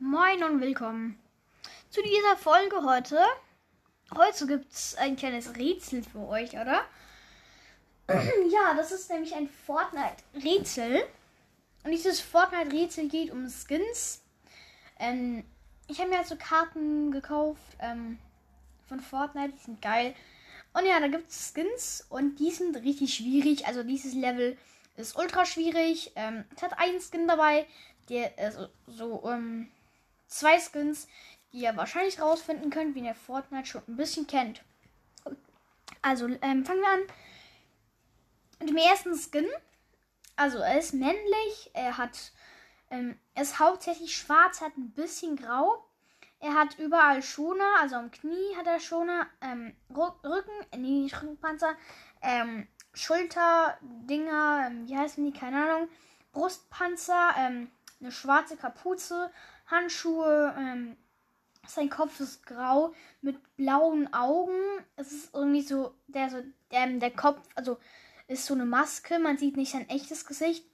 Moin und willkommen zu dieser Folge heute. Heute gibt es ein kleines Rätsel für euch, oder? ja, das ist nämlich ein Fortnite-Rätsel. Und dieses Fortnite-Rätsel geht um Skins. Ähm, ich habe mir also Karten gekauft ähm, von Fortnite, die sind geil. Und ja, da gibt es Skins und die sind richtig schwierig. Also dieses Level ist ultra schwierig. Ähm, es hat einen Skin dabei, der äh, so, so ähm, zwei Skins, die ihr wahrscheinlich rausfinden könnt, wie ihr Fortnite schon ein bisschen kennt. Also ähm, fangen wir an mit dem ersten Skin. Also er ist männlich, er hat ähm, er ist hauptsächlich schwarz, hat ein bisschen grau. Er hat überall Schoner, also am Knie hat er Schoner, ähm, Rücken, äh, nee, nicht Rückenpanzer, ähm, Schulterdinger, ähm, wie heißen die, keine Ahnung, Brustpanzer, ähm, eine schwarze Kapuze, Handschuhe, ähm, sein Kopf ist grau mit blauen Augen. Es ist irgendwie so, der, so, der, der Kopf, also ist so eine Maske, man sieht nicht sein echtes Gesicht.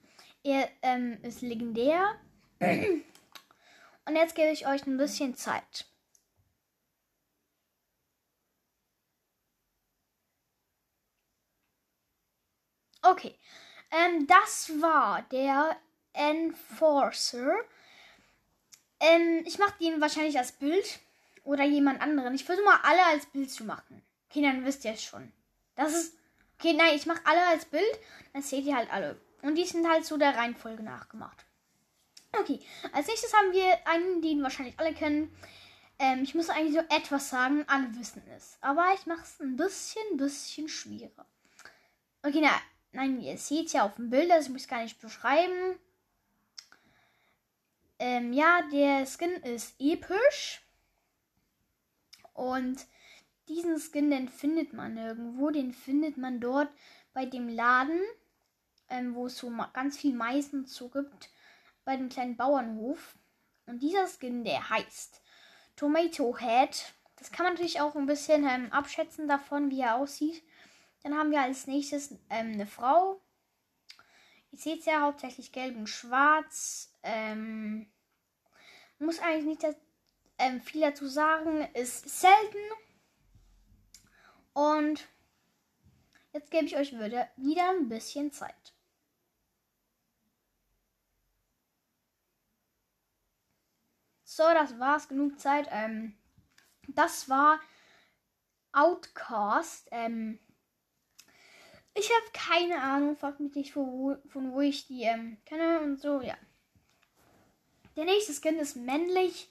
Er ähm, ist legendär. Und jetzt gebe ich euch ein bisschen Zeit. Okay, ähm, das war der Enforcer. Ähm, ich mache den wahrscheinlich als Bild oder jemand anderen. Ich versuche mal alle als Bild zu machen. Okay, dann wisst ihr es schon. Das ist. Okay, nein, ich mache alle als Bild. Dann seht ihr halt alle. Und die sind halt so der Reihenfolge nachgemacht. Okay, als nächstes haben wir einen, den wahrscheinlich alle kennen. Ähm, ich muss eigentlich so etwas sagen, alle wissen es. Aber ich mache es ein bisschen, bisschen schwieriger. Okay, na, nein, ihr seht ja auf dem Bild, also ich muss gar nicht beschreiben. Ähm, ja, der Skin ist episch. Und diesen Skin, den findet man irgendwo. Den findet man dort bei dem Laden, ähm, wo es so ganz viel Mais so gibt. Bei dem kleinen Bauernhof. Und dieser Skin, der heißt Tomato Head. Das kann man natürlich auch ein bisschen ähm, abschätzen davon, wie er aussieht. Dann haben wir als nächstes ähm, eine Frau. Ihr seht ja hauptsächlich gelb und schwarz. Ähm, muss eigentlich nicht das, ähm, viel dazu sagen. Ist selten. Und jetzt gebe ich euch wieder, wieder ein bisschen Zeit. So, das war's. Genug Zeit. Ähm, das war Outcast. Ähm, ich habe keine Ahnung, fragt mich nicht, von wo, von wo ich die ähm, kenne und so, ja. Der nächste Skin ist männlich.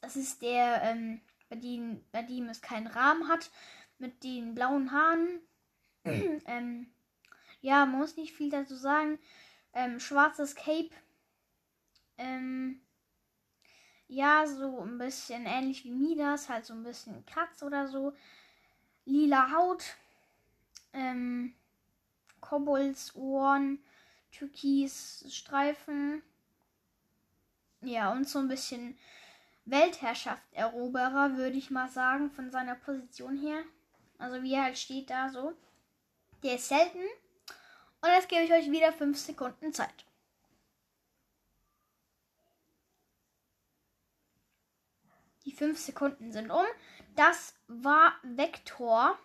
Das ist der, ähm, bei, dem, bei dem es keinen Rahmen hat, mit den blauen Haaren. ähm, ja, man muss nicht viel dazu sagen. Ähm, schwarzes Cape. Ähm, ja, so ein bisschen ähnlich wie Midas, halt so ein bisschen Kratz oder so. Lila Haut. Ähm, Kobolds Ohren. Türkis Streifen. Ja, und so ein bisschen Weltherrschaft-Eroberer, würde ich mal sagen, von seiner Position her. Also wie er halt steht da so. Der ist selten. Und jetzt gebe ich euch wieder 5 Sekunden Zeit. Die 5 Sekunden sind um. Das war Vector.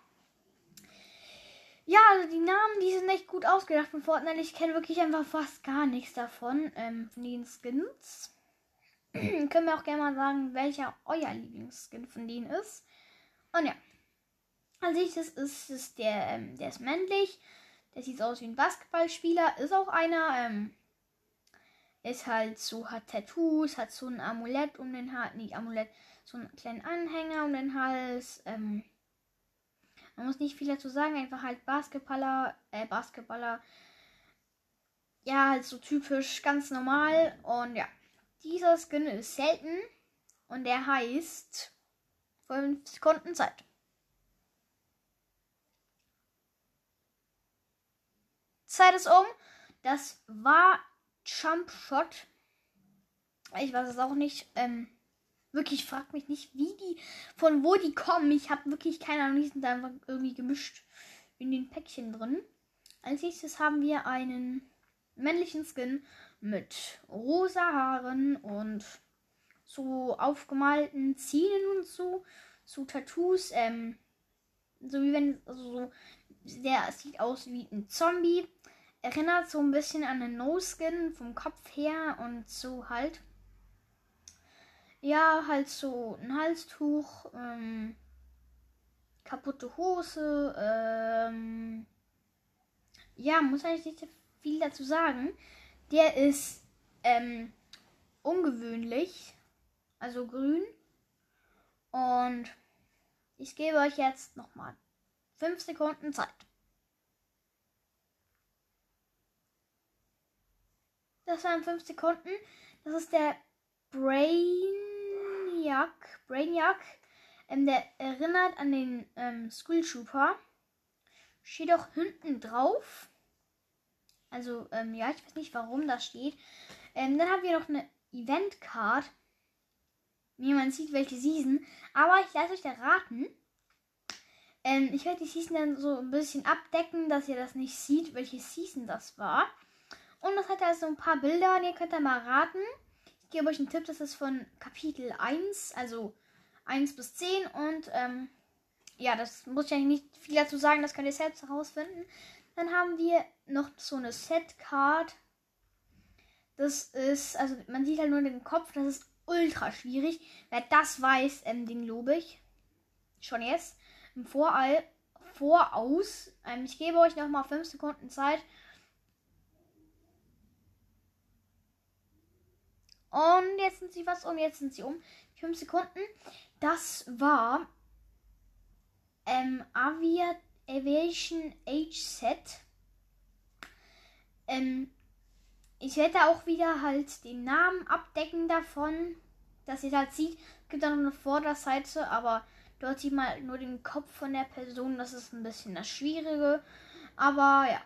Ja, also die Namen, die sind echt gut ausgedacht von Fortnite. Ich kenne wirklich einfach fast gar nichts davon, ähm, von den Skins. Können wir auch gerne mal sagen, welcher euer Lieblingsskin von denen ist. Und ja. Als nächstes ist es der, ähm, der ist männlich. Der sieht aus wie ein Basketballspieler. Ist auch einer. Ähm, ist halt so, hat Tattoos, hat so ein Amulett um den Hals. Nicht Amulett, so einen kleinen Anhänger um den Hals. Ähm, man muss nicht viel dazu sagen, einfach halt Basketballer, äh, Basketballer. Ja, halt so typisch, ganz normal. Und ja. Dieser Skin ist selten und der heißt 5 Sekunden Zeit. Zeit ist um. Das war Jump Shot. Ich weiß es auch nicht. Ähm, wirklich, fragt mich nicht, wie die, von wo die kommen. Ich habe wirklich keine Ahnung. Die sind einfach irgendwie gemischt in den Päckchen drin. Als nächstes haben wir einen männlichen Skin mit rosa Haaren und so aufgemalten Zähnen und so, so Tattoos, ähm, so wie wenn, also so, der sieht aus wie ein Zombie, erinnert so ein bisschen an einen No-Skin vom Kopf her und so halt. Ja, halt so ein Halstuch, ähm, kaputte Hose, ähm, ja, muss eigentlich nicht viel dazu sagen. Der ist ähm, ungewöhnlich, also grün. Und ich gebe euch jetzt nochmal 5 Sekunden Zeit. Das waren 5 Sekunden. Das ist der Brainiac. Brainiac. Ähm, der erinnert an den ähm, School Trooper. Steht auch hinten drauf. Also, ähm, ja, ich weiß nicht, warum das steht. Ähm, dann haben wir noch eine Event Card. Wie man sieht, welche Season. Aber ich lasse euch da raten. Ähm, ich werde die Season dann so ein bisschen abdecken, dass ihr das nicht seht, welche Season das war. Und das hat also ein paar Bilder und ihr könnt da mal raten. Ich gebe euch einen Tipp, das ist von Kapitel 1, also 1 bis 10. Und ähm, ja, das muss ich eigentlich nicht viel dazu sagen, das könnt ihr selbst herausfinden. Dann haben wir noch so eine Set-Card. Das ist, also man sieht halt nur den Kopf, das ist ultra schwierig. Wer das weiß, ähm, den lobe ich. Schon jetzt. Im Vorall, Voraus. Ähm, ich gebe euch noch mal 5 Sekunden Zeit. Und jetzt sind sie was um, jetzt sind sie um. 5 Sekunden. Das war ähm, Avia Aviation Age Set. Ähm, ich werde auch wieder halt den Namen abdecken davon, dass ihr halt sieht. Es gibt dann noch eine Vorderseite, aber dort sieht man halt nur den Kopf von der Person. Das ist ein bisschen das Schwierige. Aber ja.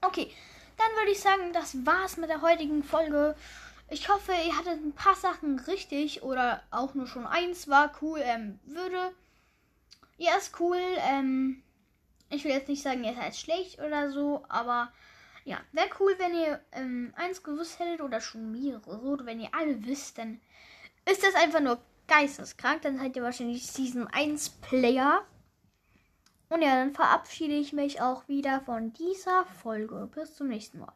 Okay, dann würde ich sagen, das war's mit der heutigen Folge. Ich hoffe, ihr hattet ein paar Sachen richtig oder auch nur schon eins war cool. Ähm, würde. Ja, ist cool. Ähm, ich will jetzt nicht sagen, ihr seid schlecht oder so, aber ja, wäre cool, wenn ihr ähm, eins gewusst hättet oder schon mehrere. Oder wenn ihr alle wisst, dann ist das einfach nur geisteskrank. Dann seid ihr wahrscheinlich Season 1 Player. Und ja, dann verabschiede ich mich auch wieder von dieser Folge. Bis zum nächsten Mal.